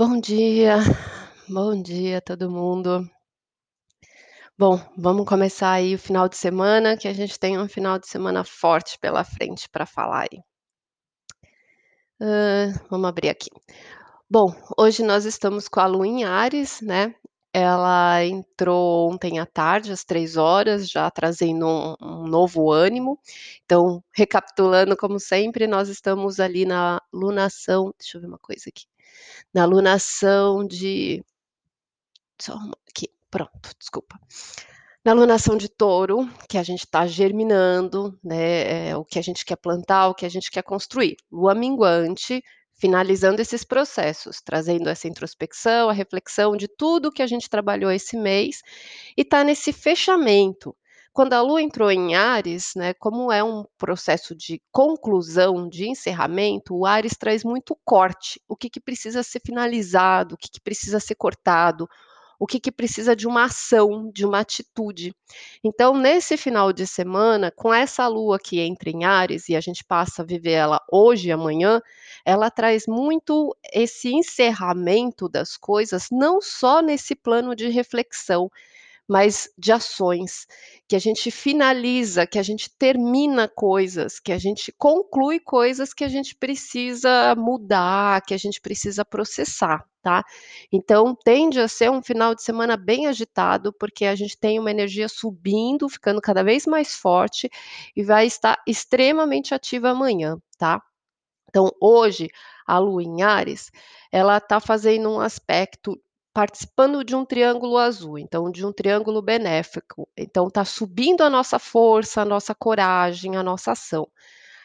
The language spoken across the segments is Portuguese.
Bom dia, bom dia todo mundo. Bom, vamos começar aí o final de semana, que a gente tem um final de semana forte pela frente para falar aí. Hã, vamos abrir aqui. Bom, hoje nós estamos com a lua em Áries, né, ela entrou ontem à tarde, às 15h, já trazendo um um novo ânimo. Então, recapitulando, como sempre, nós estamos ali na lunação deixa eu ver uma coisa aqui, na lunação de só aqui, pronto, desculpa. Na lunação de Touro, que a gente tá germinando, né, eh, o que a gente quer plantar, o que a gente quer construir. Lua minguante, finalizando esses processos, trazendo essa introspecção, a reflexão de tudo que a gente trabalhou esse mês, e tá nesse fechamento. Quando a lua entrou em Áries, né, como é um processo de conclusão, de encerramento, o Áries traz muito corte, o que que precisa ser finalizado, o que que precisa ser cortado, o que que precisa de uma ação, de uma atitude. Então, nesse final de semana, com essa lua que entra em Áries e a gente passa a viver ela hoje e amanhã, ela traz muito esse encerramento das coisas, não só nesse plano de reflexão, mas de ações, que a gente finaliza, que a gente termina coisas, que a gente conclui coisas que a gente precisa mudar, que a gente precisa processar, tá. Então tende a ser um final de semana bem agitado, porque a gente tem uma energia subindo, ficando cada vez mais forte, e vai estar extremamente ativa amanhã, tá. Então hoje, a lua em Áries, ela tá fazendo um aspecto participando de um triângulo azul, então de um triângulo benéfico, então tá subindo a nossa força, a nossa coragem, a nossa ação.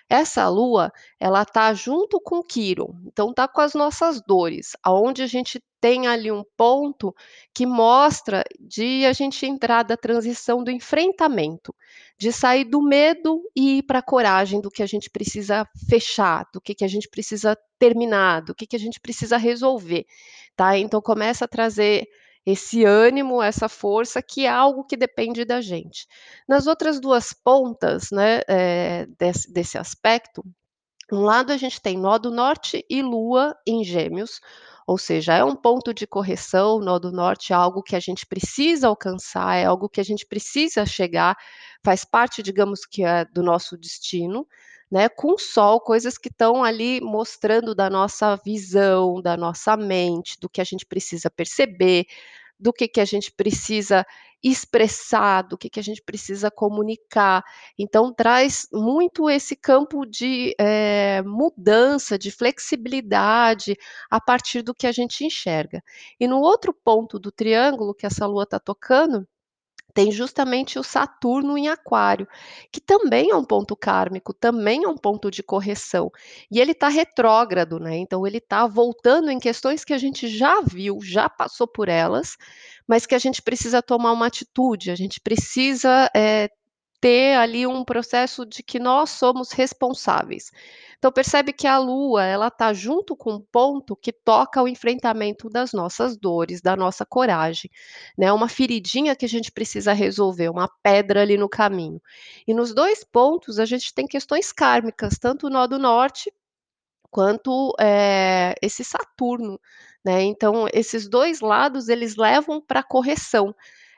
Essa lua, ela tá junto com Quiron, então tá com as nossas dores, aonde a gente tem ali um ponto que mostra de a gente entrar da transição do enfrentamento, de sair do medo e ir pra coragem do que a gente precisa fechar, do que que a gente precisa terminar, do que que a gente precisa resolver, tá. Então começa a trazer esse ânimo, essa força, que é algo que depende da gente. Nas outras 2 pontas, né, eh, desse desse aspecto, um lado a gente tem nó do norte e lua em Gêmeos, ou seja, é um ponto de correção, nó do norte é algo que a gente precisa alcançar, é algo que a gente precisa chegar, faz parte, digamos que é do nosso destino, né, com o sol, coisas que estão ali mostrando da nossa visão, da nossa mente, do que a gente precisa perceber, do que que a gente precisa expressar, do que que a gente precisa comunicar. Então traz muito esse campo de, eh, mudança, de flexibilidade, a partir do que a gente enxerga. E no outro ponto do triângulo que essa lua tá tocando, tem justamente o Saturno em Aquário, que também é um ponto kármico, também é um ponto de correção, e ele tá retrógrado, né, então ele tá voltando em questões que a gente já viu, já passou por elas, mas que a gente precisa tomar uma atitude, a gente precisa, eh, ter ali um processo de que nós somos responsáveis. Então percebe que a lua, ela tá junto com um ponto que toca o enfrentamento das nossas dores, da nossa coragem, né, uma feridinha que a gente precisa resolver, uma pedra ali no caminho. E nos 2 pontos a gente tem questões kármicas, tanto o nó do norte, quanto, eh, esse Saturno, né, então esses 2 lados eles levam pra correção,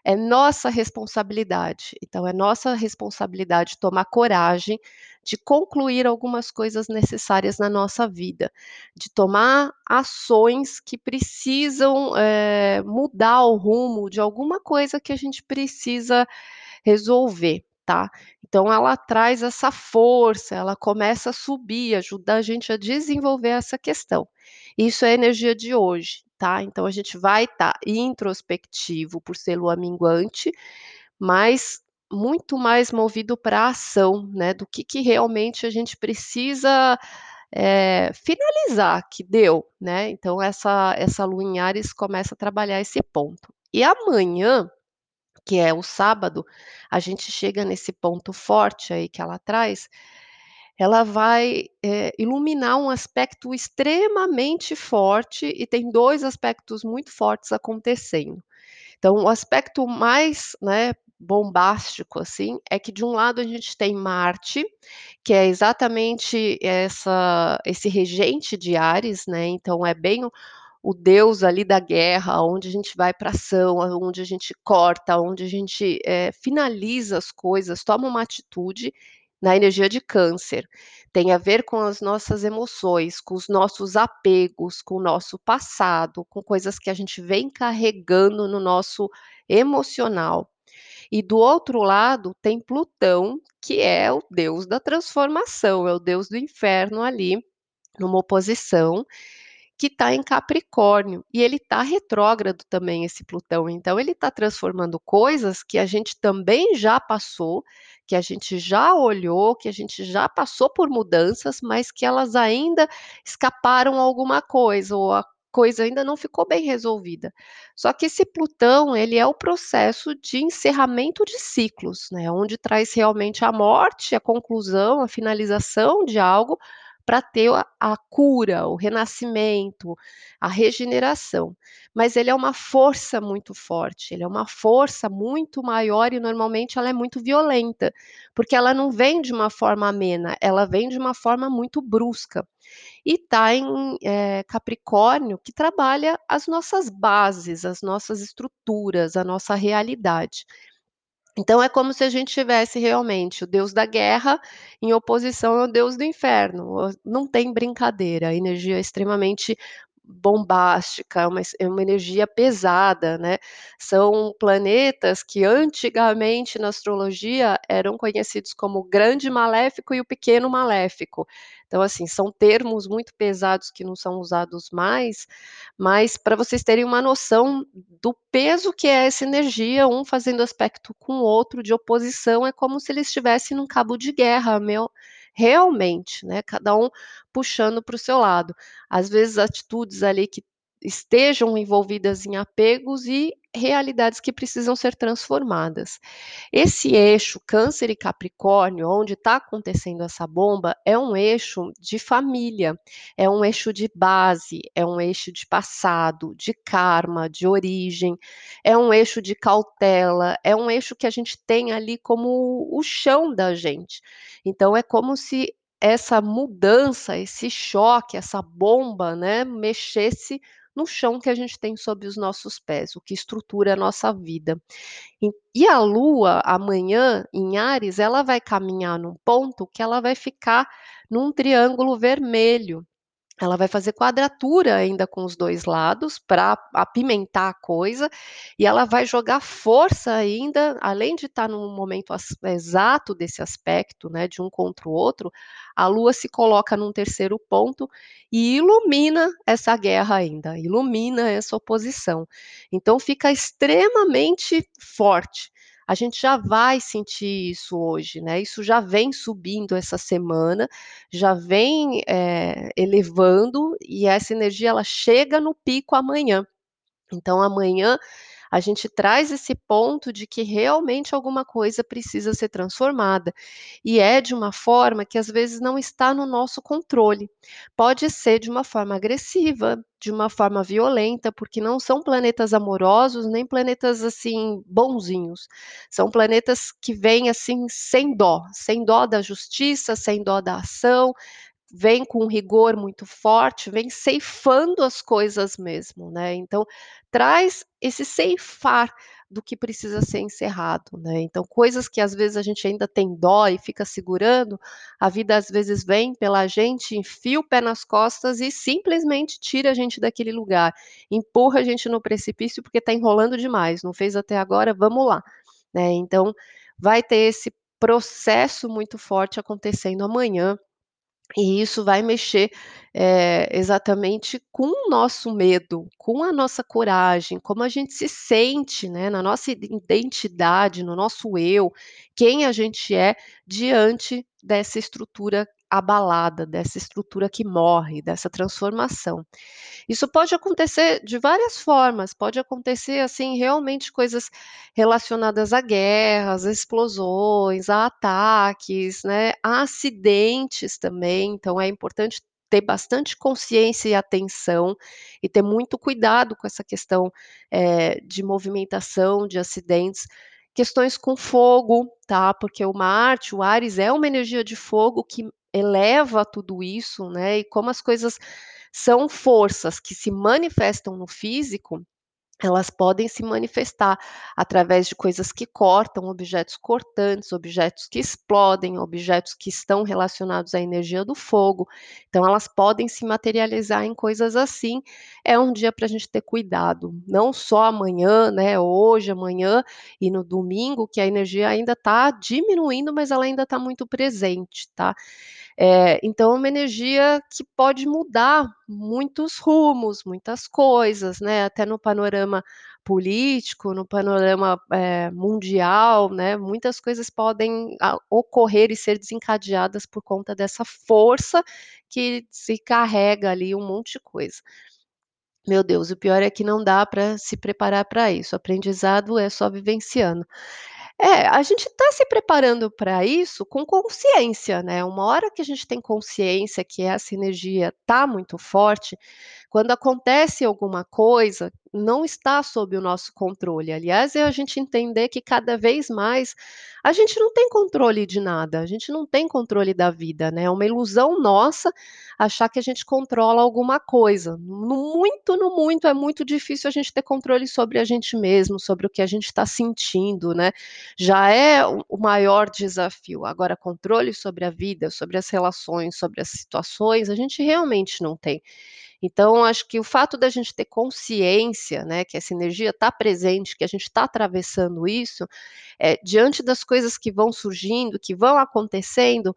é nossa responsabilidade, então é nossa responsabilidade tomar coragem de concluir algumas coisas necessárias na nossa vida, de tomar ações que precisam, eh, mudar o rumo de alguma coisa que a gente precisa resolver, tá. Então ela traz essa força, ela começa a subir, ajuda a gente a desenvolver essa questão. Isso é a energia de hoje, tá. Então a gente vai estar introspectivo por ser lua minguante, mas muito mais movido pra ação, né, do que que realmente a gente precisa, eh, finalizar, que deu, né. Então essa essa lua em Áries começa a trabalhar esse ponto. E amanhã, que é o sábado, a gente chega nesse ponto forte aí que ela traz, ela vai, eh, iluminar um aspecto extremamente forte e tem 2 aspectos muito fortes acontecendo. Então o aspecto mais, né, bombástico, assim, é que de um lado a gente tem Marte, que é exatamente essa esse regente de Áries, né, então é bem o o deus ali da guerra, onde a gente vai para ação, onde a gente corta, onde a gente é, finaliza as coisas, toma uma atitude na energia de câncer. Tem a ver com as nossas emoções, com os nossos apegos, com o nosso passado, com coisas que a gente vem carregando no nosso emocional. E do outro lado tem Plutão, que é o deus da transformação, é o deus do inferno ali, numa oposição, que está em Capricórnio. E ele está retrógrado também, esse Plutão. Então, ele está transformando coisas que a gente também já passou, que a gente já olhou, que a gente já passou por mudanças, mas que elas ainda escaparam alguma coisa, ou a coisa ainda não ficou bem resolvida. Só que esse Plutão, ele é o processo de encerramento de ciclos, né? Onde traz realmente a morte, a conclusão, a finalização de algo para ter a, a, cura, o renascimento, a regeneração. Mas ele é uma força muito forte, ele é uma força muito maior e normalmente ela é muito violenta, porque ela não vem de uma forma amena, ela vem de uma forma muito brusca. E está em é, Capricórnio, que trabalha as nossas bases, as nossas estruturas, a nossa realidade. Então é como se a gente tivesse realmente o deus da guerra em oposição ao deus do inferno. Não tem brincadeira, a energia é extremamente bombástica, é uma, é uma energia pesada, né? São planetas que antigamente na astrologia eram conhecidos como o grande maléfico e o pequeno maléfico. Então, assim, são termos muito pesados que não são usados mais, mas para vocês terem uma noção do peso que é essa energia, um fazendo aspecto com o outro de oposição, é como se eles estivessem num cabo de guerra, meu, realmente, né? Cada um puxando para o seu lado. Às vezes, atitudes ali que estejam envolvidas em apegos e realidades que precisam ser transformadas. Esse eixo Câncer e Capricórnio, onde está acontecendo essa bomba, é um eixo de família, é um eixo de base, é um eixo de passado, de karma, de origem, é um eixo de cautela, é um eixo que a gente tem ali como o chão da gente. Então é como se essa mudança, esse choque, essa bomba, né, mexesse no chão que a gente tem sob os nossos pés, o que estrutura a nossa vida. E a Lua, amanhã, em Ares, ela vai caminhar num ponto que ela vai ficar num triângulo vermelho ela vai fazer quadratura ainda com os dois lados para apimentar a coisa e ela vai jogar força ainda, além de estar tá no momento exato desse aspecto, né, de um contra o outro, a Lua se coloca num terceiro ponto e ilumina essa guerra ainda, ilumina essa oposição. Então fica extremamente forte a gente já vai sentir isso hoje, né? Isso já vem subindo essa semana, já vem é, elevando e essa energia ela chega no pico amanhã. Então amanhã a gente traz esse ponto de que realmente alguma coisa precisa ser transformada. E é de uma forma que às vezes não está no nosso controle. Pode ser de uma forma agressiva, de uma forma violenta, porque não são planetas amorosos, nem planetas assim bonzinhos. São planetas que vêm assim sem dó, sem dó da justiça, sem dó da ação, vem com um rigor muito forte, vem ceifando as coisas mesmo, né? Então, traz esse ceifar do que precisa ser encerrado, né? Então, coisas que às vezes a gente ainda tem dó e fica segurando, a vida às vezes vem pela gente, enfia o pé nas costas e simplesmente tira a gente daquele lugar, empurra a gente no precipício porque está enrolando demais, não fez até agora, vamos lá, né? Então, vai ter esse processo muito forte acontecendo amanhã e isso vai mexer, eh, exatamente com o nosso medo, com a nossa coragem, como a gente se sente, né, na nossa identidade, no nosso eu, quem a gente é diante dessa estrutura abalada, dessa estrutura que morre, dessa transformação. Isso pode acontecer de várias formas, pode acontecer assim realmente coisas relacionadas a guerras, a explosões, a ataques, né, a acidentes também. Então é importante ter bastante consciência e atenção e ter muito cuidado com essa questão é, de movimentação, de acidentes, questões com fogo, tá? Porque o Marte, o Ares é uma energia de fogo que eleva tudo isso, né, e como as coisas são forças que se manifestam no físico, elas podem se manifestar através de coisas que cortam, objetos cortantes, objetos que explodem, objetos que estão relacionados à energia do fogo. Então, elas podem se materializar em coisas assim. É um dia para a gente ter cuidado, não só amanhã, né? Hoje, amanhã e no domingo, que a energia ainda está diminuindo, mas ela ainda está muito presente, tá? É, então, é uma energia que pode mudar muitos rumos, muitas coisas, né? Até no panorama político, no panorama é, mundial, né? Muitas coisas podem a, ocorrer e ser desencadeadas por conta dessa força que se carrega ali um monte de coisa. Meu Deus, o pior é que não dá para se preparar para isso. O aprendizado é só vivenciando. É, a gente está se preparando para isso com consciência, né, uma hora que a gente tem consciência que essa energia está muito forte, quando acontece alguma coisa, não está sob o nosso controle. Aliás, é a gente entender que cada vez mais a gente não tem controle de nada, a gente não tem controle da vida, né? É uma ilusão nossa achar que a gente controla alguma coisa. No muito, no muito, é muito difícil a gente ter controle sobre a gente mesmo, sobre o que a gente está sentindo, né? Já é o maior desafio. Agora, controle sobre a vida, sobre as relações, sobre as situações, a gente realmente não tem. Então, acho que o fato da gente ter consciência, né, que essa energia está presente, que a gente está atravessando isso, é, diante das coisas que vão surgindo, que vão acontecendo,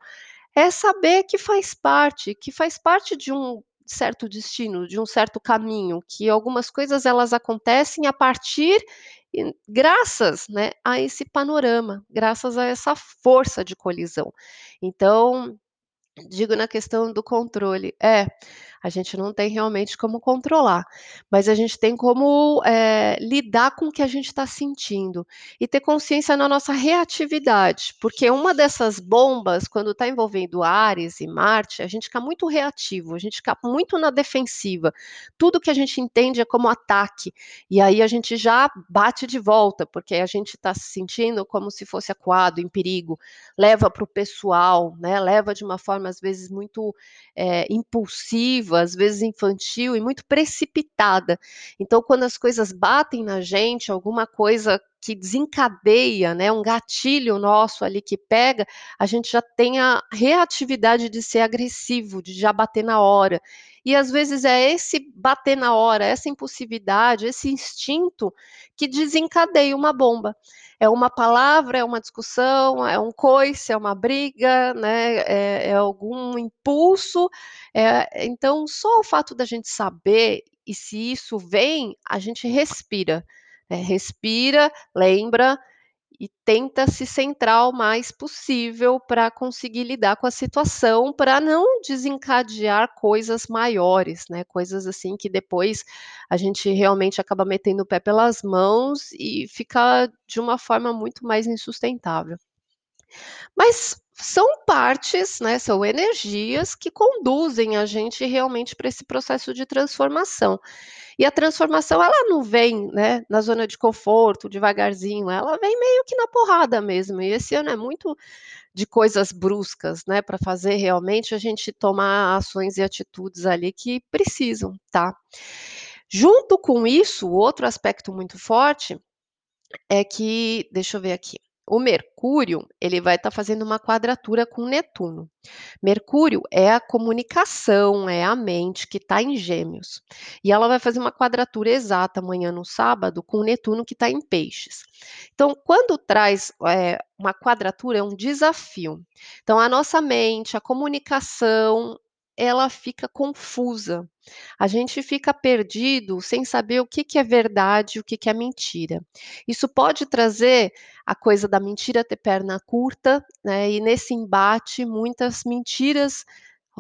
é saber que faz parte, que faz parte de um certo destino, de um certo caminho, que algumas coisas elas acontecem a partir graças, né, a esse panorama, graças a essa força de colisão. Então, digo na questão do controle, é, a gente não tem realmente como controlar, mas a gente tem como é, lidar com o que a gente está sentindo e ter consciência na nossa reatividade, porque uma dessas bombas, quando está envolvendo Ares e Marte, a gente fica muito reativo, a gente fica muito na defensiva. Tudo que a gente entende é como ataque, e aí a gente já bate de volta, porque a gente está se sentindo como se fosse acuado, em perigo, leva para o pessoal, né? leva de uma forma às vezes muito é, impulsiva às vezes infantil e muito precipitada. Então, quando as coisas batem na gente, alguma coisa que desencadeia, né, um gatilho nosso ali que pega, a gente já tem a reatividade de ser agressivo, de já bater na hora. E às vezes é esse bater na hora, essa impulsividade, esse instinto que desencadeia uma bomba é uma palavra, é uma discussão, é um coice, é uma briga, né, é, é algum impulso. É, então, só o fato da gente saber e se isso vem, a gente respira. Né, respira, lembra, e tenta se centrar o mais possível para conseguir lidar com a situação, para não desencadear coisas maiores, né? Coisas assim que depois a gente realmente acaba metendo o pé pelas mãos e fica de uma forma muito mais insustentável. Mas são partes, né, são energias que conduzem a gente realmente para esse processo de transformação. E a transformação, ela não vem, né, na zona de conforto, devagarzinho, ela vem meio que na porrada mesmo. E esse ano é muito de coisas bruscas, né, para fazer realmente a gente tomar ações e atitudes ali que precisam, tá? Junto com isso, outro aspecto muito forte é que, deixa eu ver aqui. O Mercúrio, ele vai estar tá fazendo uma quadratura com Netuno. Mercúrio é a comunicação, é a mente que está em Gêmeos. E ela vai fazer uma quadratura exata amanhã no sábado com Netuno que está em Peixes. Então, quando traz é, uma quadratura, é um desafio. Então, a nossa mente, a comunicação, ela fica confusa. A gente fica perdido sem saber o que, que é verdade e o que, que é mentira. Isso pode trazer a coisa da mentira ter perna curta, né? E nesse embate, muitas mentiras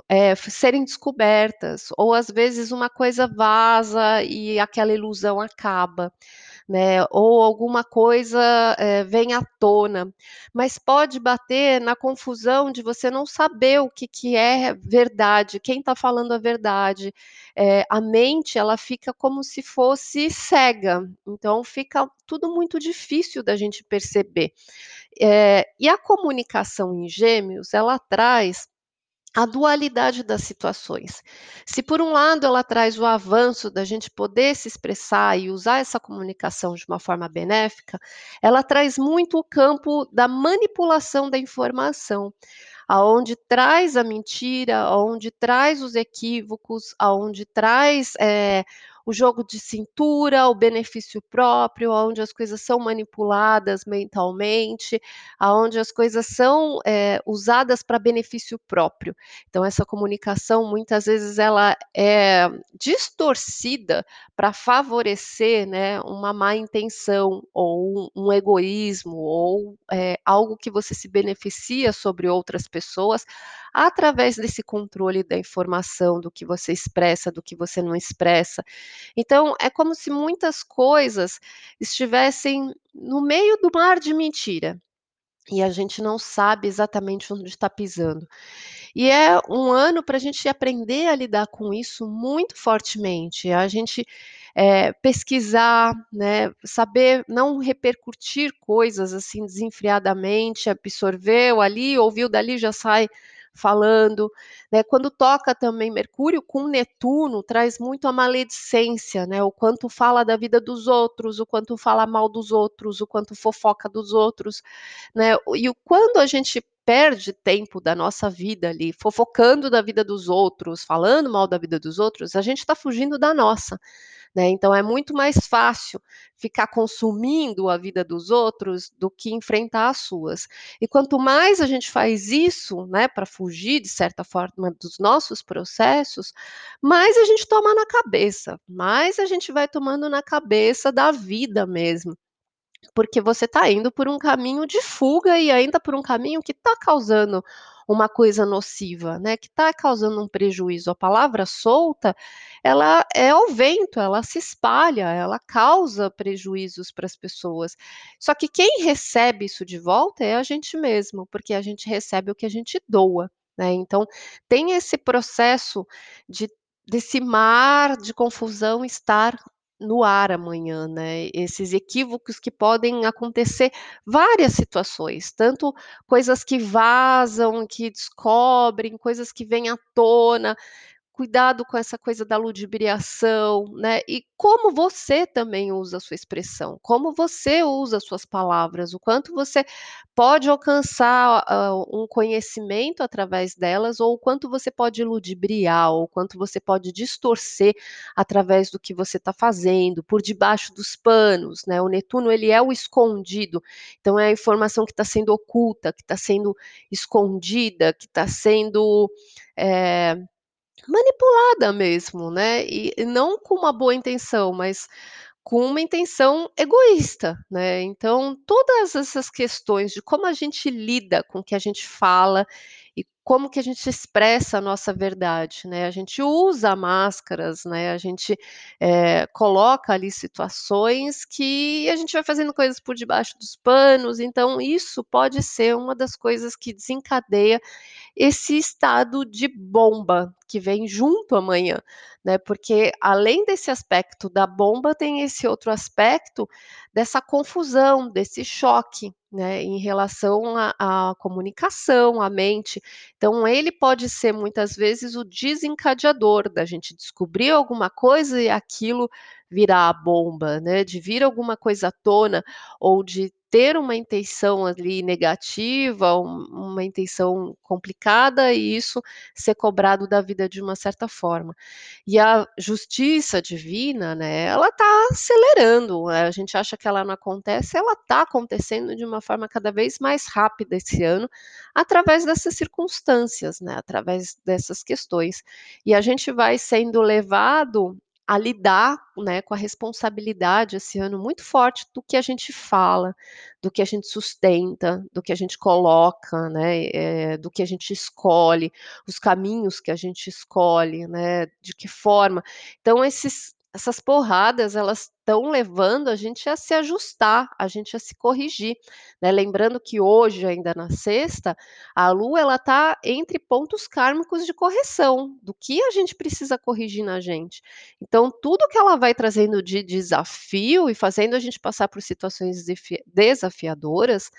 é, serem descobertas, ou às vezes uma coisa vaza e aquela ilusão acaba né? Ou alguma coisa é, vem à tona, mas pode bater na confusão de você não saber o que, que é verdade, quem está falando a verdade. É, a mente ela fica como se fosse cega, então fica tudo muito difícil da gente perceber. É, e a comunicação em gêmeos ela traz a dualidade das situações. Se por um lado ela traz o avanço da gente poder se expressar e usar essa comunicação de uma forma benéfica, ela traz muito o campo da manipulação da informação aonde traz a mentira, aonde traz os equívocos, aonde traz é, o jogo de cintura, o benefício próprio, aonde as coisas são manipuladas mentalmente, aonde as coisas são é, usadas para benefício próprio. Então essa comunicação muitas vezes ela é distorcida para favorecer, né, uma má intenção ou um, um egoísmo ou é, algo que você se beneficia sobre outras pessoas através desse controle da informação, do que você expressa, do que você não expressa. Então, é como se muitas coisas estivessem no meio do mar de mentira. E a gente não sabe exatamente onde está pisando. E é um ano para a gente aprender a lidar com isso muito fortemente. A gente é, pesquisar, né, saber não repercutir coisas assim desenfreadamente, absorveu ali, ouviu dali, já sai falando, né? Quando toca também Mercúrio com Netuno, traz muito a maledicência, né? O quanto fala da vida dos outros, o quanto fala mal dos outros, o quanto fofoca dos outros, né? E quando a gente perde tempo da nossa vida ali fofocando da vida dos outros, falando mal da vida dos outros, a gente está fugindo da nossa. Né? Então é muito mais fácil ficar consumindo a vida dos outros do que enfrentar as suas. E quanto mais a gente faz isso, né, para fugir de certa forma dos nossos processos, mais a gente toma na cabeça, mais a gente vai tomando na cabeça da vida mesmo porque você está indo por um caminho de fuga e ainda por um caminho que está causando uma coisa nociva, né, que está causando um prejuízo. A palavra solta, ela é ao vento, ela se espalha, ela causa prejuízos para as pessoas. Só que quem recebe isso de volta é a gente mesmo, porque a gente recebe o que a gente doa. Né? Então, tem esse processo de desse mar de confusão estar no ar amanhã, né? Esses equívocos que podem acontecer várias situações, tanto coisas que vazam, que descobrem, coisas que vêm à tona, cuidado com essa coisa da ludibriação, né? E como você também usa a sua expressão, como você usa as suas palavras, o quanto você pode alcançar uh, um conhecimento através delas, ou o quanto você pode ludibriar, ou o quanto você pode distorcer através do que você está fazendo, por debaixo dos panos, né? O Netuno ele é o escondido, então é a informação que está sendo oculta, que está sendo escondida, que está sendo é, Manipulada mesmo, né, e não com uma boa intenção, mas com uma intenção egoísta, né. Então, todas essas questões de como a gente lida com o que a gente fala e como que a gente expressa a nossa verdade, né. A gente usa máscaras, né, a gente, eh, coloca ali situações que a gente vai fazendo coisas por debaixo dos panos, então isso pode ser uma das coisas que desencadeia esse estado de bomba que vem junto amanhã, né? Porque além desse aspecto da bomba, tem esse outro aspecto dessa confusão, desse choque, né? Em relação à, comunicação, à mente. Então, ele pode ser muitas vezes o desencadeador da gente descobrir alguma coisa e aquilo virar a bomba, né? De vir alguma coisa à tona ou de ter uma intenção ali negativa, um, uma intenção complicada e isso ser cobrado da vida de uma certa forma. E a justiça divina, né, ela está acelerando, a gente acha que ela não acontece, ela está acontecendo de uma forma cada vez mais rápida esse ano, através dessas circunstâncias, né, através dessas questões. E a gente vai sendo levado a lidar, né, com a responsabilidade esse ano muito forte do que a gente fala, do que a gente sustenta, do que a gente coloca, né, é, do que a gente escolhe, os caminhos que a gente escolhe, né, de que forma. Então esses essas porradas, elas estão levando a gente a se ajustar, a gente a se corrigir, né, lembrando que hoje, ainda na sexta, a Lua ela está entre pontos kármicos de correção, do que a gente precisa corrigir na gente. Então, tudo que ela vai trazendo de desafio e fazendo a gente passar por situações desafiadoras,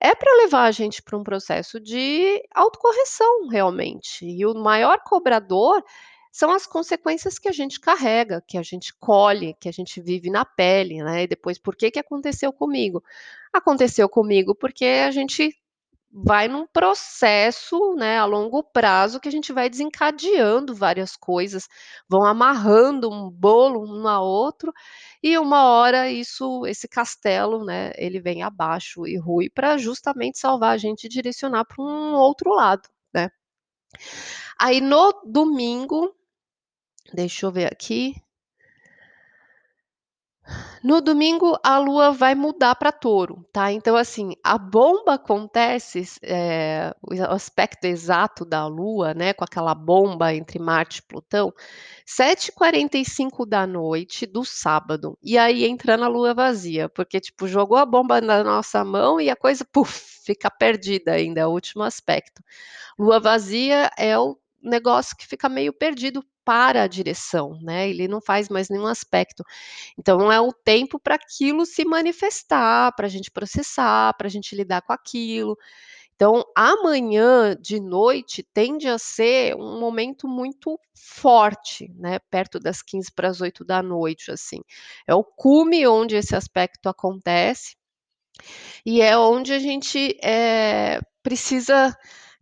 é para levar a gente para um processo de autocorreção, realmente. E o maior cobrador são as consequências que a gente carrega, que a gente colhe, que a gente vive na pele, né? E depois, por que que aconteceu comigo? Aconteceu comigo porque a gente vai num processo, né, a longo prazo que a gente vai desencadeando várias coisas, vão amarrando um bolo um na outro, e uma hora isso esse castelo, né, ele vem abaixo e rui para justamente salvar a gente e direcionar para um outro lado, né. Aí no domingo, deixa eu ver aqui. No domingo, a lua vai mudar para touro, tá? Então, assim, a bomba acontece, eh, o aspecto exato da lua, né, com aquela bomba entre Marte e Plutão, 7h45 do sábado. E aí entra na lua vazia, porque, tipo, jogou a bomba na nossa mão e a coisa, puf, fica perdida ainda, é o último aspecto. Lua vazia é o negócio que fica meio perdido para a direção, né? Ele não faz mais nenhum aspecto. Então é o tempo para aquilo se manifestar, para a gente processar, para a gente lidar com aquilo. Então, amanhã de noite tende a ser um momento muito forte, né? Perto das 15 para as 8 da noite, assim. É o cume onde esse aspecto acontece. E é onde a gente é, precisa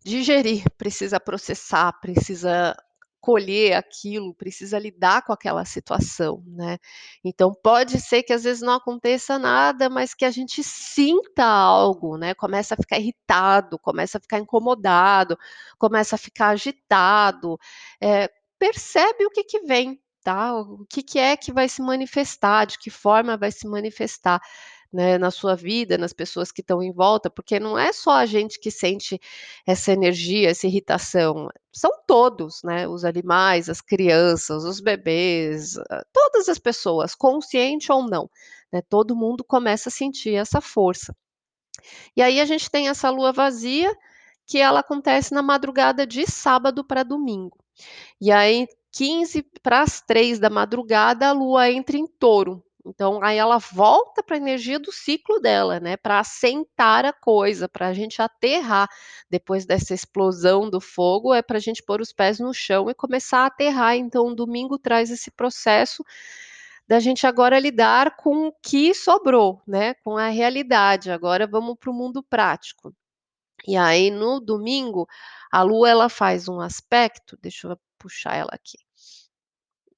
digerir, precisa processar, precisa colher aquilo, precisa lidar com aquela situação, né. Então pode ser que às vezes não aconteça nada, mas que a gente sinta algo, né, começa a ficar irritado, começa a ficar incomodado, começa a ficar agitado, eh, percebe o que que vem, tá, o que que é que vai se manifestar, de que forma vai se manifestar né, na sua vida, nas pessoas que estão em volta, porque não é só a gente que sente essa energia, essa irritação, são todos, né, os animais, as crianças, os bebês, ah, todas as pessoas, consciente ou não, né, todo mundo começa a sentir essa força. E aí a gente tem essa lua vazia, que ela acontece na madrugada de sábado para domingo. E aí 15 para as 3 da madrugada a lua entra em touro, então, aí ela volta para a energia do ciclo dela, né, para assentar a coisa, para a gente aterrar. Depois dessa explosão do fogo, é para a gente pôr os pés no chão e começar a aterrar. Então, o domingo traz esse processo da gente agora lidar com o que sobrou, né, com a realidade. Agora vamos para o mundo prático. E aí, no domingo, a Lua ela faz um aspecto, deixa eu puxar ela aqui.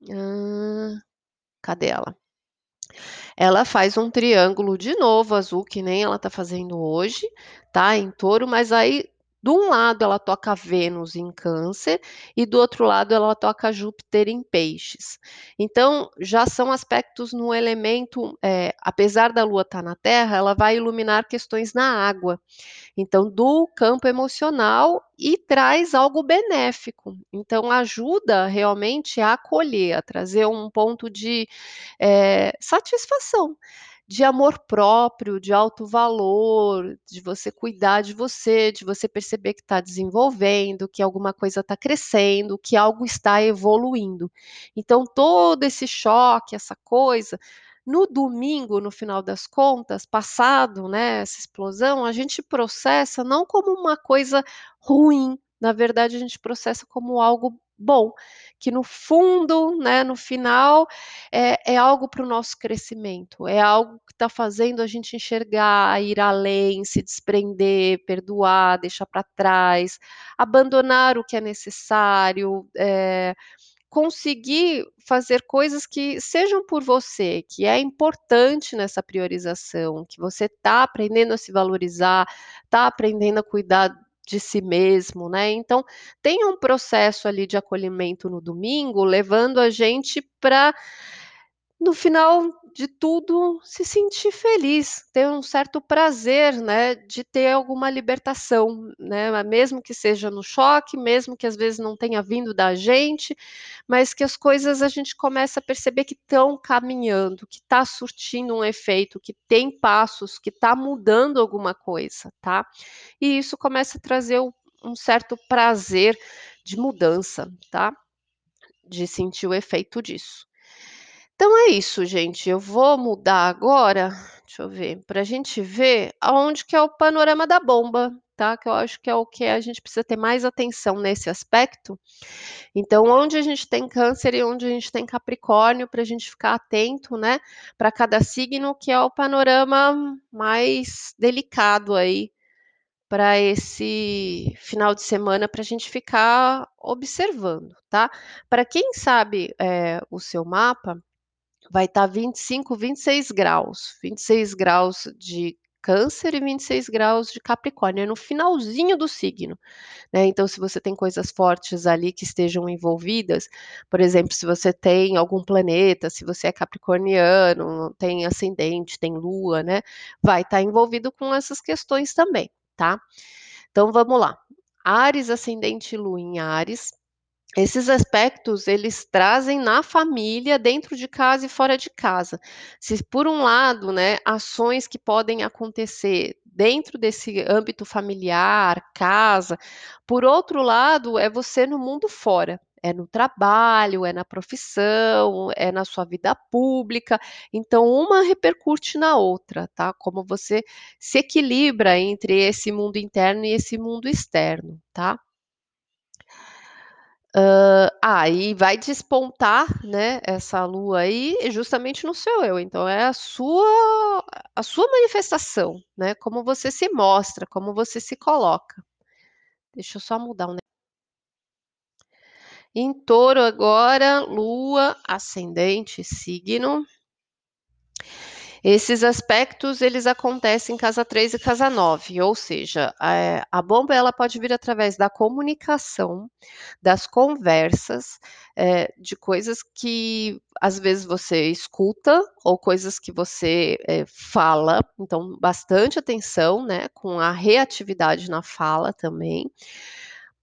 Hã, cadê ela? Ela faz um triângulo de novo azul, que nem ela está fazendo hoje, tá, em touro, mas aí de um lado ela toca Vênus em Câncer e do outro lado ela toca Júpiter em Peixes. Então já são aspectos no elemento, é, apesar da Lua estar tá na Terra, ela vai iluminar questões na água. Então do campo emocional e traz algo benéfico. Então ajuda realmente a acolher, a trazer um ponto de é, satisfação de amor próprio, de alto valor, de você cuidar de você, de você perceber que está desenvolvendo, que alguma coisa está crescendo, que algo está evoluindo. Então, todo esse choque, essa coisa, no domingo, no final das contas, passado, né, essa explosão, a gente processa não como uma coisa ruim, na verdade, a gente processa como algo bom, que no fundo, né, no final, é, é algo para o nosso crescimento, é algo que está fazendo a gente enxergar, ir além, se desprender, perdoar, deixar para trás, abandonar o que é necessário, é, conseguir fazer coisas que sejam por você, que é importante nessa priorização, que você está aprendendo a se valorizar, está aprendendo a cuidar de si mesmo, né. Então, tem um processo ali de acolhimento no domingo, levando a gente para, no final de tudo, se sentir feliz, ter um certo prazer, né, de ter alguma libertação, né, mesmo que seja no choque, mesmo que às vezes não tenha vindo da gente, mas que as coisas a gente começa a perceber que estão caminhando, que está surtindo um efeito, que tem passos, que está mudando alguma coisa, tá. E isso começa a trazer um certo prazer de mudança, tá, de sentir o efeito disso. Então é isso, gente. Eu vou mudar agora deixa eu ver, pra gente ver aonde que é o panorama da bomba, tá, que eu acho que é o que a gente precisa ter mais atenção nesse aspecto. Então, onde a gente tem Câncer e onde a gente tem Capricórnio, pra gente ficar atento, né, pra cada signo, que é o panorama mais delicado aí, pra esse final de semana, pra gente ficar observando, tá. Pra quem sabe, eh, o seu mapa, vai estar 25, 26 graus, 26 graus de Câncer e 26 graus de Capricórnio, é no finalzinho do signo, né, então se você tem coisas fortes ali que estejam envolvidas, por exemplo, se você tem algum planeta, se você é capricorniano, tem ascendente, tem lua, né, vai estar envolvido com essas questões também, tá. Então vamos lá, Áries, ascendente lua em Áries, esses aspectos eles trazem na família, dentro de casa e fora de casa. Se por um lado, né, ações que podem acontecer dentro desse âmbito familiar, casa, por outro lado, é você no mundo fora, é no trabalho, é na profissão, é na sua vida pública, então uma repercute na outra, tá, como você se equilibra entre esse mundo interno e esse mundo externo, tá. Hã, ah, e vai despontar, né, essa lua aí, justamente no seu eu, então é a sua a sua manifestação, né, como você se mostra, como você se coloca. Deixa eu só mudar um Em Touro agora, lua, ascendente, signo. Esses aspectos, eles acontecem em casa 3 e casa 9, ou seja, eh, a bomba ela pode vir através da comunicação, das conversas, eh, de coisas que às vezes você escuta ou coisas que você, eh, fala, então bastante atenção, né, com a reatividade na fala também.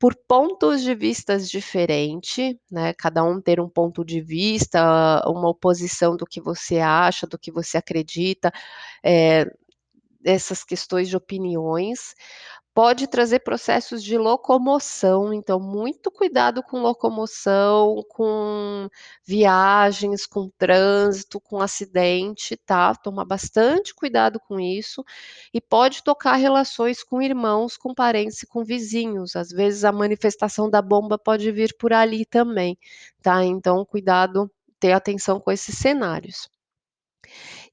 Por pontos de vistas diferente, né, cada um ter um ponto de vista, uma oposição do que você acha, do que você acredita, eh, essas questões de opiniões. Pode trazer processos de locomoção, então muito cuidado com locomoção, com viagens, com trânsito, com acidente, tá, tomar bastante cuidado com isso, e pode tocar relações com irmãos, com parentes com vizinhos, às vezes a manifestação da bomba pode vir por ali também, tá, então cuidado, ter atenção com esses cenários.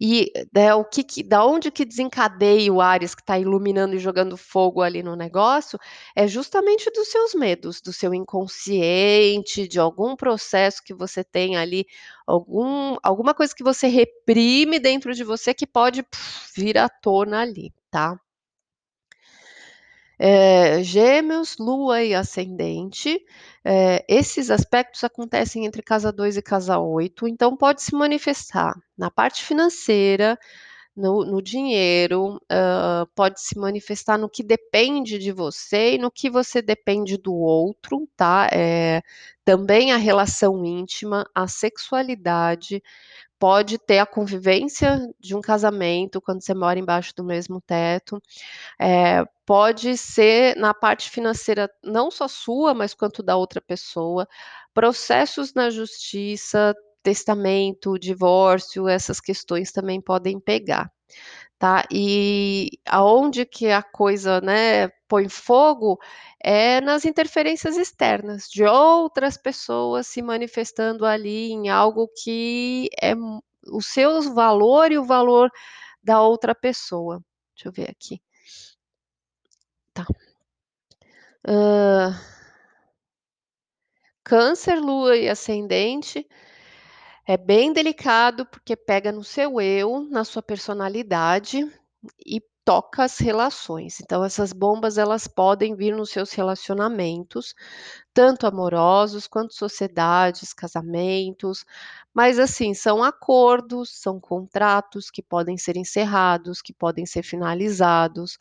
E, né, o que que da onde que desencadeia o Áries que está iluminando e jogando fogo ali no negócio, é justamente dos seus medos, do seu inconsciente, de algum processo que você tem ali, algum alguma coisa que você reprime dentro de você que pode vir à tona ali, tá. Eh, Gêmeos, lua e ascendente, eh, esses aspectos acontecem entre casa 2 e casa 8, então pode se manifestar na parte financeira, no no dinheiro, hã, pode se manifestar no que depende de você e no que você depende do outro, tá, eh, também a relação íntima, a sexualidade, pode ter a convivência de um casamento quando você mora embaixo do mesmo teto, eh, pode ser na parte financeira, não só sua, mas quanto da outra pessoa, processos na justiça, testamento, divórcio, essas questões também podem pegar, tá. E aonde que a coisa, né, põe fogo, é nas interferências externas, de outras pessoas se manifestando ali em algo que é o seus valor e o valor da outra pessoa. Deixa eu ver aqui. Tá. Hã Câncer, lua e ascendente, é bem delicado, porque pega no seu eu, na sua personalidade e toca as relações, então essas bombas elas podem vir nos seus relacionamentos, tanto amorosos quanto sociedades, casamentos, mas assim, são acordos, são contratos que podem ser encerrados, que podem ser finalizados,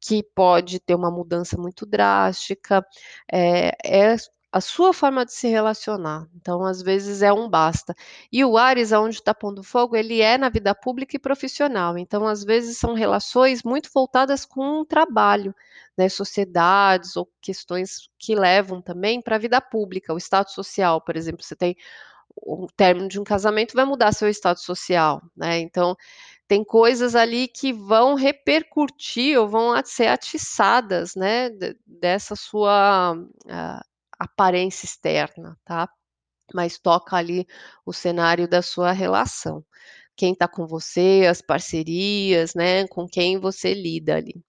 que pode ter uma mudança muito drástica, eh, é a sua forma de se relacionar, então às vezes é um basta. E o Áries aonde está pondo fogo, ele é na vida pública e profissional, então às vezes são relações muito voltadas com o trabalho, né, sociedades ou questões que levam também pra vida pública, o status social, por exemplo, você tem o término de um casamento vai mudar seu status social, né, então tem coisas ali que vão repercutir ou vão a ser atiçadas, né, de dessa sua, ah, aparência externa, tá. Mas toca ali o cenário da sua relação. Quem está com você, as parcerias, né, com quem você lida ali.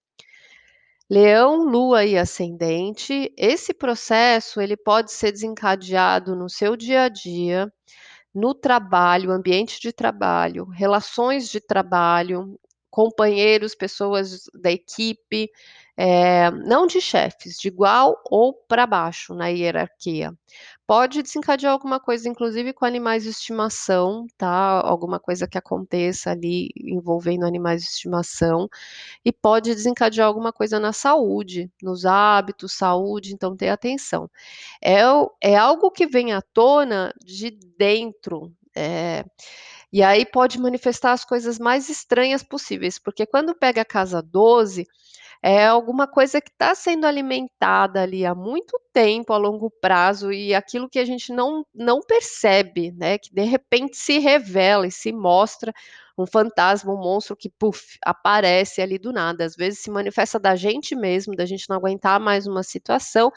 Leão, Lua e ascendente, esse processo ele pode ser desencadeado no seu dia a dia, no trabalho, ambiente de trabalho, relações de trabalho, companheiros, pessoas da equipe, eh, não de chefes, de igual ou para baixo na hierarquia. Pode desencadear alguma coisa, inclusive com animais de estimação, tá, alguma coisa que aconteça ali envolvendo animais de estimação, e pode desencadear alguma coisa na saúde, nos hábitos, saúde, então ter atenção. É é algo que vem à tona de dentro, eh, e aí pode manifestar as coisas mais estranhas possíveis, porque quando pega a casa 12, é alguma coisa que está sendo alimentada ali há muito tempo, a longo prazo, e aquilo que a gente não não percebe, né, que de repente se revela e se mostra um fantasma, um monstro que, puf, aparece ali do nada. Às vezes se manifesta da gente mesmo, da gente não aguentar mais uma situação,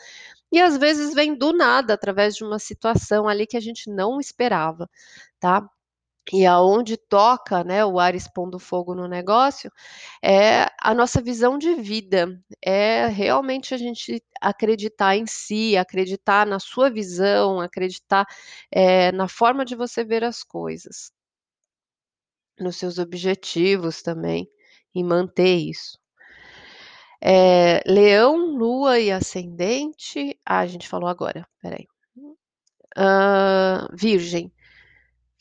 e às vezes vem do nada, através de uma situação ali que a gente não esperava, tá. E aonde toca, né, o Áries pondo fogo no negócio, é a nossa visão de vida, é realmente a gente acreditar em si, acreditar na sua visão, acreditar, eh, na forma de você ver as coisas. Nos seus objetivos também, e manter isso. Eh, Leão, Lua e ascendente ah, a gente falou agora, espera aí. Hã, Virgem.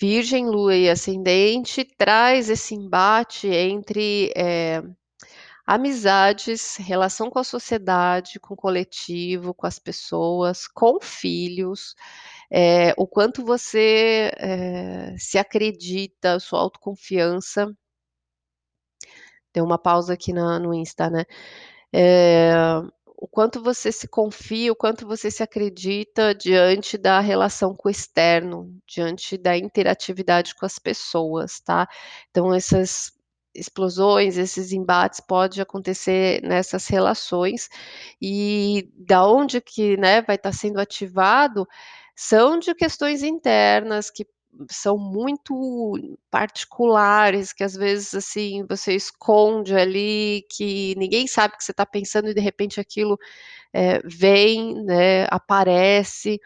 Virgem, Lua e ascendente traz esse embate entre, eh, amizades, relação com a sociedade, com o coletivo, com as pessoas, com filhos, eh, o quanto você, eh, se acredita, sua autoconfiança. Deu uma pausa aqui na no Insta, né. O quanto você se confia, o quanto você se acredita diante da relação com o externo, diante da interatividade com as pessoas, tá. Então essas explosões, esses embates pode acontecer nessas relações, e da onde que, né, vai estar sendo ativado, são de questões internas que são muito particulares, que às vezes, assim, você esconde ali, que ninguém sabe o que você está pensando e de repente aquilo, eh, vem, né, aparece,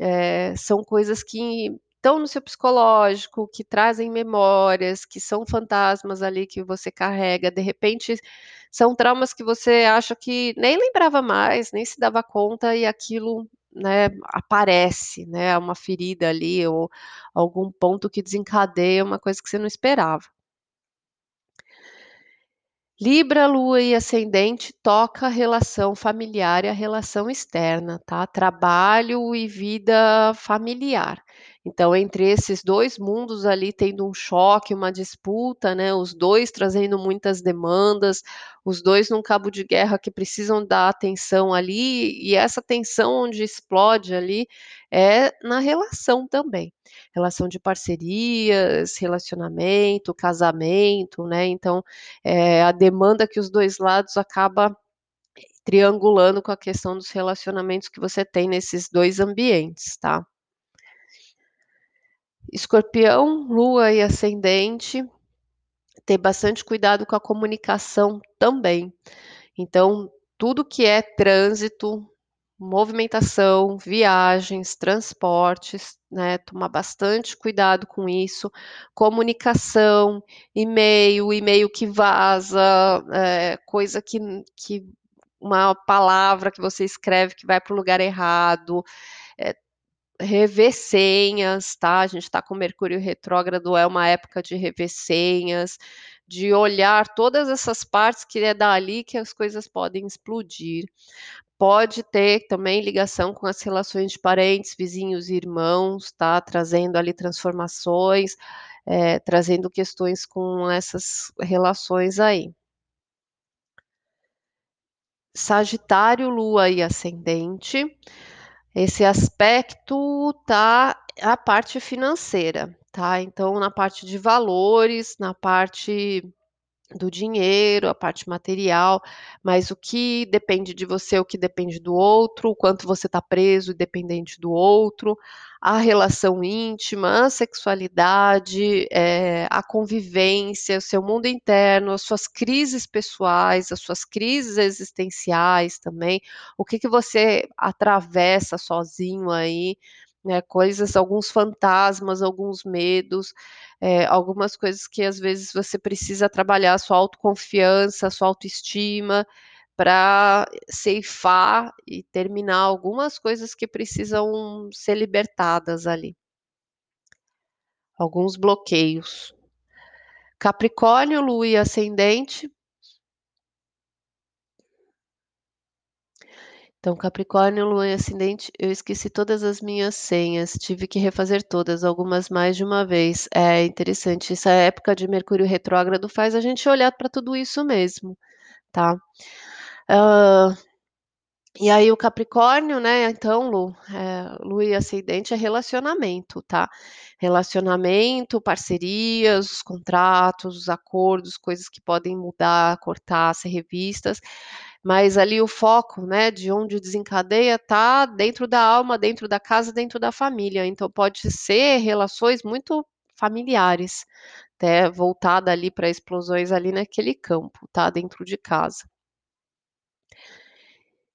eh, são coisas que estão no seu psicológico, que trazem memórias, que são fantasmas ali que você carrega, de repente são traumas que você acha que nem lembrava mais, nem se dava conta e aquilo, né, aparece, né, uma ferida ali ou algum ponto que desencadeia uma coisa que você não esperava. Libra, Lua e ascendente toca a relação familiar e a relação externa, tá, trabalho e vida familiar. Então entre esses 2 mundos ali tendo um choque, uma disputa, né, os 2 trazendo muitas demandas, os 2 num cabo de guerra que precisam dar atenção ali, e essa tensão onde explode ali, é na relação também. Relação de parcerias, relacionamento, casamento, né, então, eh, a demanda que os 2 lados acaba triangulando com a questão dos relacionamentos que você tem nesses 2 ambientes, tá. Escorpião, Lua e ascendente, ter bastante cuidado com a comunicação também. Então, tudo que é trânsito, movimentação, viagens, transportes, né, tomar bastante cuidado com isso, comunicação, e-mail, e-mail que vaza, eh, coisa que que uma palavra que você escreve que vai para o lugar errado, eh, rever senhas, tá, a gente está com Mercúrio retrógrado, é uma época de rever senhas, de olhar todas essas partes que é dali que as coisas podem explodir. Pode ter também ligação com as relações de parentes, vizinhos e irmãos, tá, trazendo ali transformações, eh, trazendo questões com essas relações aí. Sagitário, Lua e ascendente, esse aspecto tá a parte financeira, tá. Então na parte de valores, na parte do dinheiro, a parte material, mas o que depende de você, o que depende do outro, o quanto você está preso e dependente do outro, a relação íntima, a sexualidade, eh, a convivência, o seu mundo interno, as suas crises pessoais, as suas crises existenciais também, o que que você atravessa sozinho aí, né, coisas alguns fantasmas, alguns medos, eh, algumas coisas que às vezes você precisa trabalhar a sua autoconfiança, a sua autoestima, para ceifar e terminar algumas coisas que precisam ser libertadas ali. Alguns bloqueios. Capricórnio, Lua e ascendente. Então, Capricórnio, Lua e ascendente, eu esqueci todas as minhas senhas, tive que refazer todas, algumas mais de uma vez. É interessante, essa época de Mercúrio retrógrado faz a gente olhar para tudo isso mesmo, tá. Hã, e aí o Capricórnio, né, então Lu, eh, Lua e ascendente é relacionamento, tá. Relacionamento, parcerias, os contratos, os acordos, coisas que podem mudar, cortar, ser revistas, mas ali o foco, né, de onde desencadeia tá dentro da alma, dentro da casa, dentro da família, então pode ser relações muito familiares, até voltada ali para explosões ali naquele campo, tá, dentro de casa.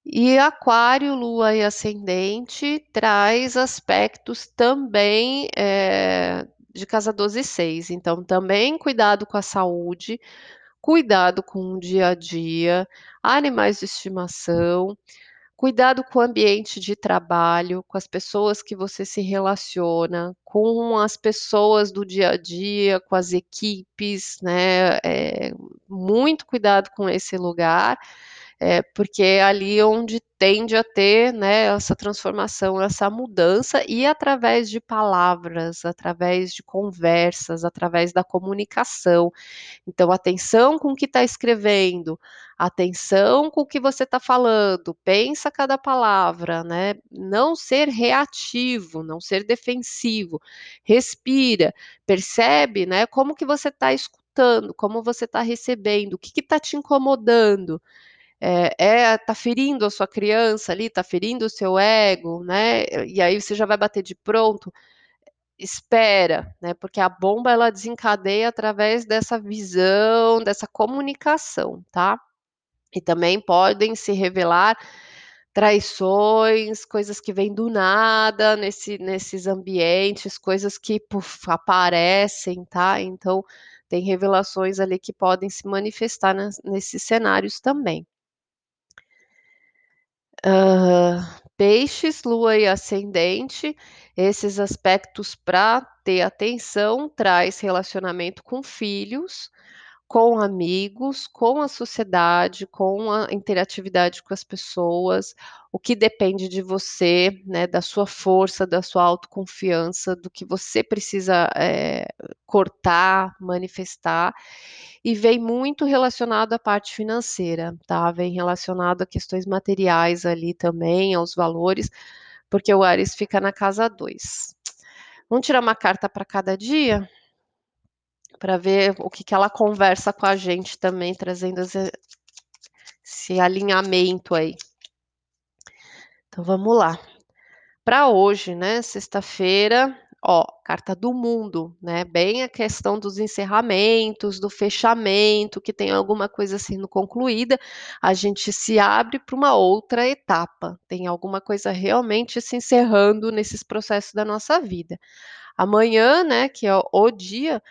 E Aquário, Lua e ascendente traz aspectos também, eh, de casa 12 e 6, então também cuidado com a saúde, cuidado com o dia a dia, animais de estimação, cuidado com o ambiente de trabalho, com as pessoas que você se relaciona, com as pessoas do dia a dia, com as equipes, né, eh, muito cuidado com esse lugar, eh, porque é ali onde tende a ter, né, essa transformação, essa mudança e através de palavras, através de conversas, através da comunicação. Então atenção com o que está escrevendo, atenção com o que você está falando, pensa cada palavra, né, não ser reativo, não ser defensivo, respira, percebe, né, como que você está escutando, como você está recebendo, o que está te incomodando, eh, é tá ferindo a sua criança ali, tá ferindo o seu ego, né, e aí você já vai bater de pronto, espera, né, porque a bomba ela desencadeia através dessa visão, dessa comunicação, tá. E também podem se revelar traições, coisas que vêm do nada nesse nesses ambientes, coisas que, puf, aparecem, tá, então tem revelações ali que podem se manifestar nesses cenários também. Hã, peixes, Lua e ascendente, esses aspectos pra ter atenção, traz relacionamento com filhos, com amigos, com a sociedade, com a interatividade com as pessoas, o que depende de você, né, da sua força, da sua autoconfiança, do que você precisa, eh, cortar, manifestar, e vem muito relacionado à parte financeira, tá, vem relacionado a questões materiais ali também, aos valores, porque o Áries fica na casa 2. Vamos tirar uma carta para cada dia? Para ver o que que ela conversa com a gente também, trazendo esse esse alinhamento aí. Então vamos lá. Para hoje, né, sexta-feira, ó, carta do mundo, né, bem a questão dos encerramentos, do fechamento, que tem alguma coisa sendo concluída, a gente se abre para uma outra etapa, tem alguma coisa realmente se encerrando nesses processos da nossa vida. Amanhã, né, que é o dia,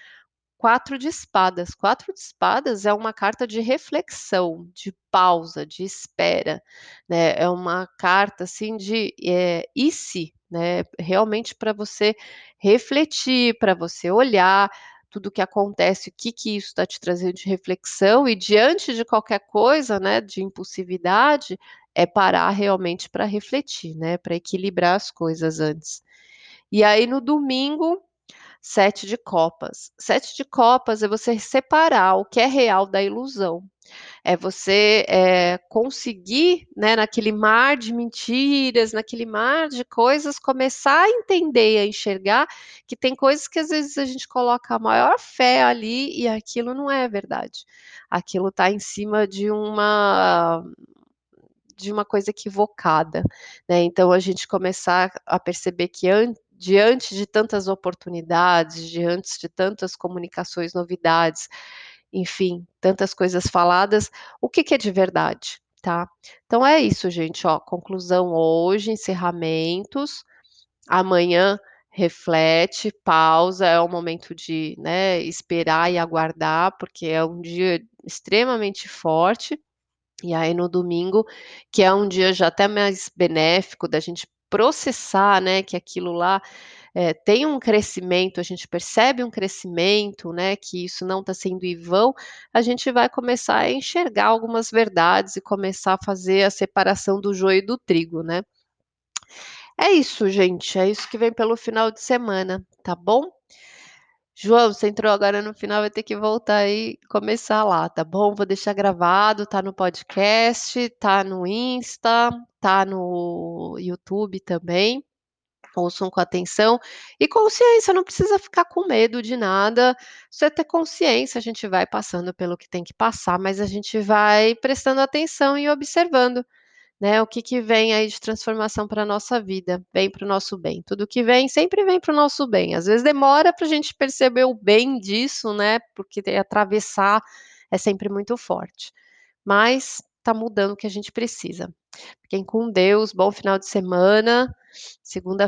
4 de espadas, 4 de espadas é uma carta de reflexão, de pausa, de espera, né, é uma carta, assim, de, eh, "e se?", né, realmente para você refletir, para você olhar tudo o que acontece, o que que isso está te trazendo de reflexão. E diante de qualquer coisa, né, de impulsividade, é parar realmente para refletir, né, para equilibrar as coisas antes. E aí no domingo Sete de copas. Sete de copas é você separar o que é real da ilusão. É você, eh, conseguir, né, naquele mar de mentiras, naquele mar de coisas, começar a entender e a enxergar que tem coisas que às vezes a gente coloca a maior fé ali e aquilo não é verdade. Aquilo tá em cima de uma de uma coisa equivocada, né. Então a gente começar a perceber que an diante de tantas oportunidades, diante de tantas comunicações, novidades, enfim, tantas coisas faladas, o que que é de verdade, tá. Então é isso gente, ó, conclusão hoje, encerramentos, amanhã reflete, pausa, é o momento de, né, esperar e aguardar, porque é um dia extremamente forte, e aí no domingo, que é um dia já até mais benéfico da gente processar, né, que aquilo lá, eh, tem um crescimento, a gente percebe um crescimento, né, que isso não tá sendo em vão, a gente vai começar a enxergar algumas verdades e começar a fazer a separação do joio e do trigo, né. É isso gente, é isso que vem pelo final de semana, tá bom? João, você entrou agora no final, vai ter que voltar e começar lá, tá bom? Vou deixar gravado, tá no podcast, tá no Insta, tá no YouTube também, ouçam com atenção. E consciência, não precisa ficar com medo de nada, você ter consciência, a gente vai passando pelo que tem que passar, mas a gente vai prestando atenção e observando, né, o que que vem aí de transformação pra nossa vida, vem para o nosso bem, tudo que vem, sempre vem para o nosso bem, às vezes demora pra gente perceber o bem disso, né, porque atravessar é sempre muito forte, mas tá mudando o que a gente precisa. Fiquem com Deus, bom final de semana, segunda